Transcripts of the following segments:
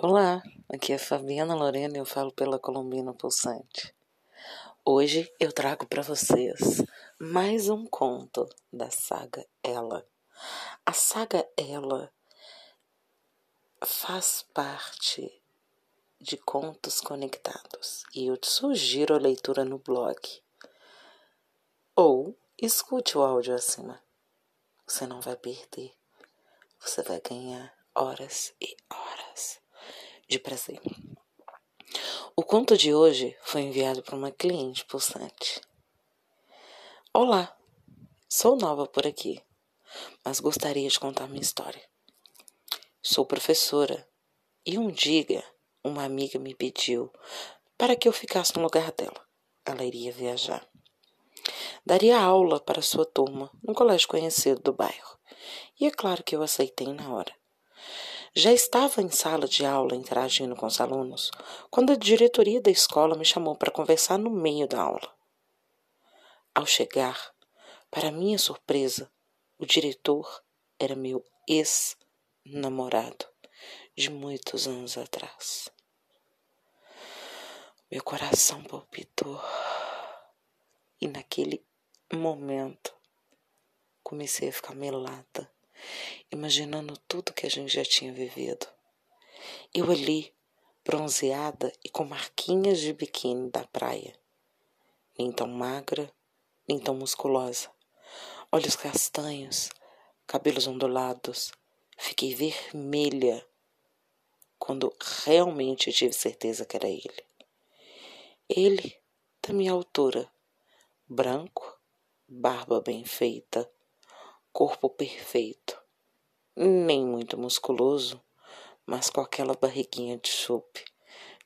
Olá, aqui é Fabiana Lorena e eu falo pela Colombina Pulsante. Hoje eu trago para vocês mais um conto da saga Ela. A saga Ela faz parte de contos conectados e eu te sugiro a leitura no blog ou escute o áudio acima. Você não vai perder, você vai ganhar horas e horas de prazer. O conto de hoje foi enviado por uma cliente pulsante. Olá, sou nova por aqui, mas gostaria de contar minha história. Sou professora e um dia uma amiga me pediu para que eu ficasse no lugar dela. Ela iria viajar. Daria aula para sua turma num colégio conhecido do bairro. E é claro que eu aceitei na hora. Já estava em sala de aula interagindo com os alunos quando a diretoria da escola me chamou para conversar no meio da aula. Ao chegar, para minha surpresa, o diretor era meu ex-namorado de muitos anos atrás. Meu coração palpitou e naquele momento comecei a ficar melada imaginando tudo que a gente já tinha vivido. Eu ali, bronzeada e com marquinhas de biquíni da praia, nem tão magra, nem tão musculosa, olhos castanhos, cabelos ondulados, fiquei vermelha quando realmente tive certeza que era ele. Ele, da minha altura, branco, barba bem feita, corpo perfeito, nem muito musculoso, mas com aquela barriguinha de chope,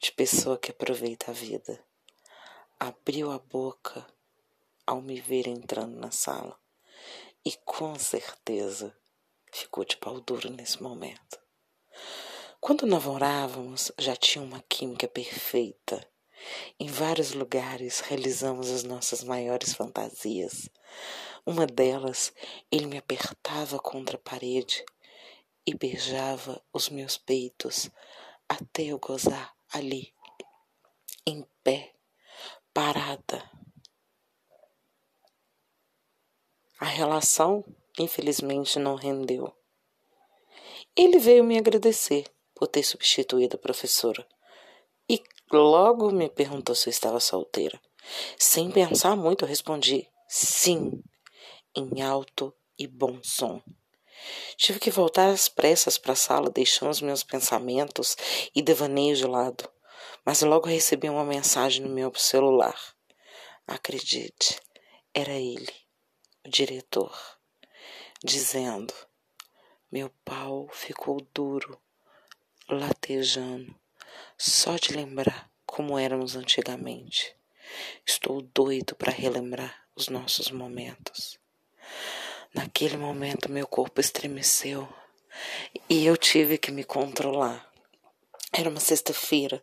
de pessoa que aproveita a vida. Abriu a boca ao me ver entrando na sala e com certeza ficou de pau duro nesse momento. Quando namorávamos, já tinha uma química perfeita. Em vários lugares realizamos as nossas maiores fantasias. Uma delas, ele me apertava contra a parede e beijava os meus peitos até eu gozar ali, em pé, parada. A relação, infelizmente, não rendeu. Ele veio me agradecer por ter substituído a professora e logo me perguntou se eu estava solteira. Sem pensar muito, eu respondi: sim em alto e bom som. Tive que voltar às pressas para a sala, deixando os meus pensamentos e devaneios de lado, mas logo recebi uma mensagem no meu celular. Acredite, era ele, o diretor, dizendo: Meu pau ficou duro, latejando, só de lembrar como éramos antigamente. Estou doido para relembrar os nossos momentos. Naquele momento, meu corpo estremeceu e eu tive que me controlar. Era uma sexta-feira,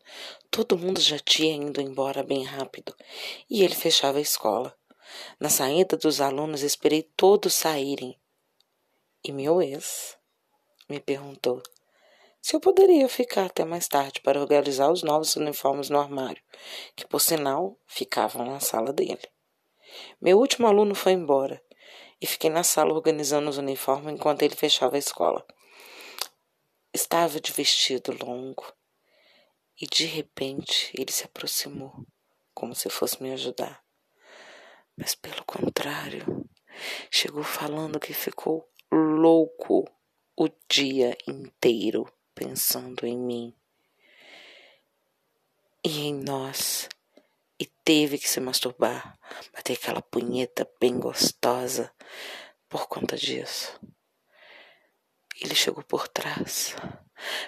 todo mundo já tinha ido embora bem rápido e ele fechava a escola. Na saída dos alunos, esperei todos saírem e meu ex me perguntou se eu poderia ficar até mais tarde para organizar os novos uniformes no armário, que por sinal ficavam na sala dele. Meu último aluno foi embora e fiquei na sala organizando os uniformes enquanto ele fechava a escola. Estava de vestido longo e de repente ele se aproximou, como se fosse me ajudar. Mas pelo contrário, chegou falando que ficou louco o dia inteiro pensando em mim e em nós e teve que se masturbar, bater aquela punheta bem gostosa por conta disso. Ele chegou por trás,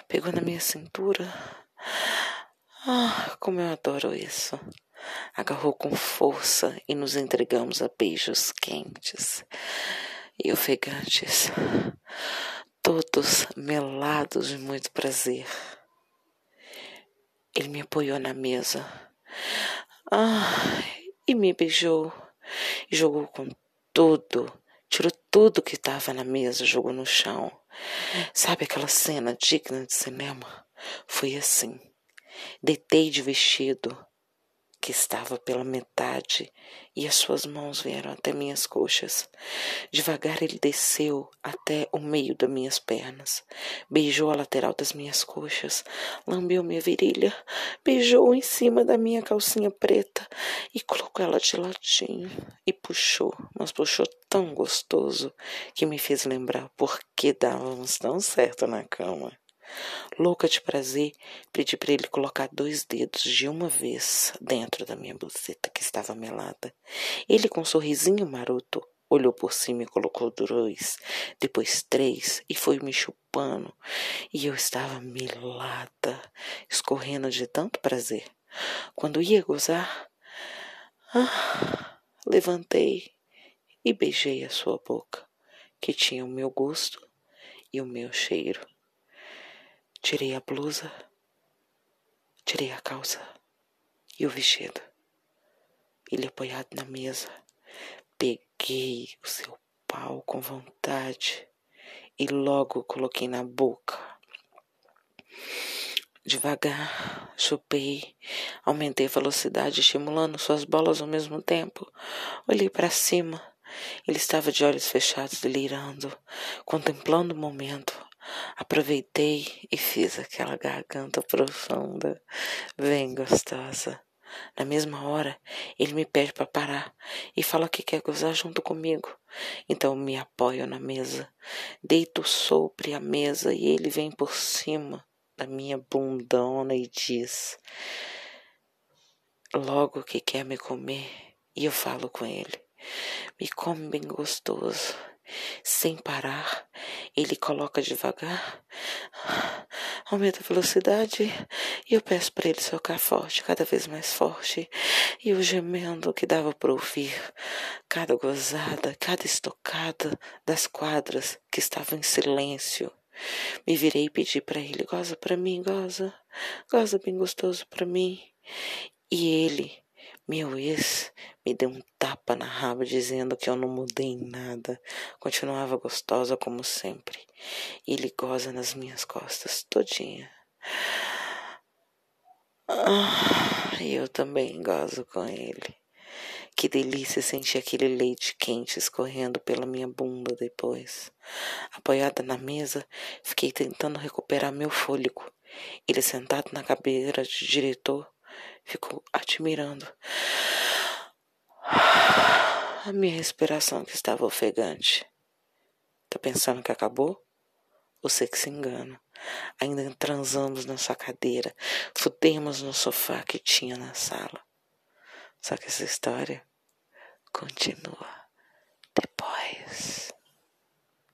pegou na minha cintura. Ah, como eu adoro isso! Agarrou com força e nos entregamos a beijos quentes e ofegantes, todos melados de muito prazer. Ele me apoiou na mesa ah, e me beijou. Jogou com tudo. Tirou tudo que estava na mesa, jogou no chão. Sabe aquela cena digna de cinema? Foi assim. Deitei de vestido, que estava pela metade, e as suas mãos vieram até minhas coxas. Devagar ele desceu até o meio das minhas pernas, beijou a lateral das minhas coxas, lambeu minha virilha, beijou em cima da minha calcinha preta e colocou ela de ladinho e puxou, mas puxou tão gostoso que me fez lembrar por que dávamos tão certo na cama. Louca de prazer, pedi para ele colocar dois dedos de uma vez dentro da minha buceta que estava melada. Ele, com um sorrisinho maroto, olhou por cima e colocou dois, depois três, e foi me chupando. E eu estava melada, escorrendo de tanto prazer. Quando ia gozar, ah, levantei e beijei a sua boca, que tinha o meu gosto e o meu cheiro. Tirei a blusa, tirei a calça e o vestido. Ele apoiado na mesa, peguei o seu pau com vontade e logo coloquei na boca. Devagar, chupei, aumentei a velocidade, estimulando suas bolas ao mesmo tempo. Olhei para cima. Ele estava de olhos fechados, delirando, contemplando o momento. Aproveitei e fiz aquela garganta profunda, bem gostosa. Na mesma hora, ele me pede para parar e fala que quer gozar junto comigo. Então me apoio na mesa, deito sobre a mesa e ele vem por cima da minha bundona e diz: Logo que quer me comer, e eu falo com ele: Me come bem gostoso sem parar. Ele coloca devagar, aumenta a velocidade e eu peço para ele socar forte, cada vez mais forte. E eu gemendo que dava para ouvir cada gozada, cada estocada das quadras que estavam em silêncio. Me virei e pedi para ele: goza para mim, goza, goza bem gostoso para mim. E ele meu ex me deu um tapa na raba dizendo que eu não mudei em nada. Continuava gostosa como sempre. Ele goza nas minhas costas todinha. Ah, eu também gozo com ele. Que delícia sentir aquele leite quente escorrendo pela minha bunda depois. Apoiada na mesa, fiquei tentando recuperar meu fôlego. Ele sentado na cadeira de diretor ficou admirando a minha respiração que estava ofegante. Tá pensando que acabou? Você que se engana. Ainda transamos na sua cadeira, fudemos no sofá que tinha na sala. Só que essa história continua.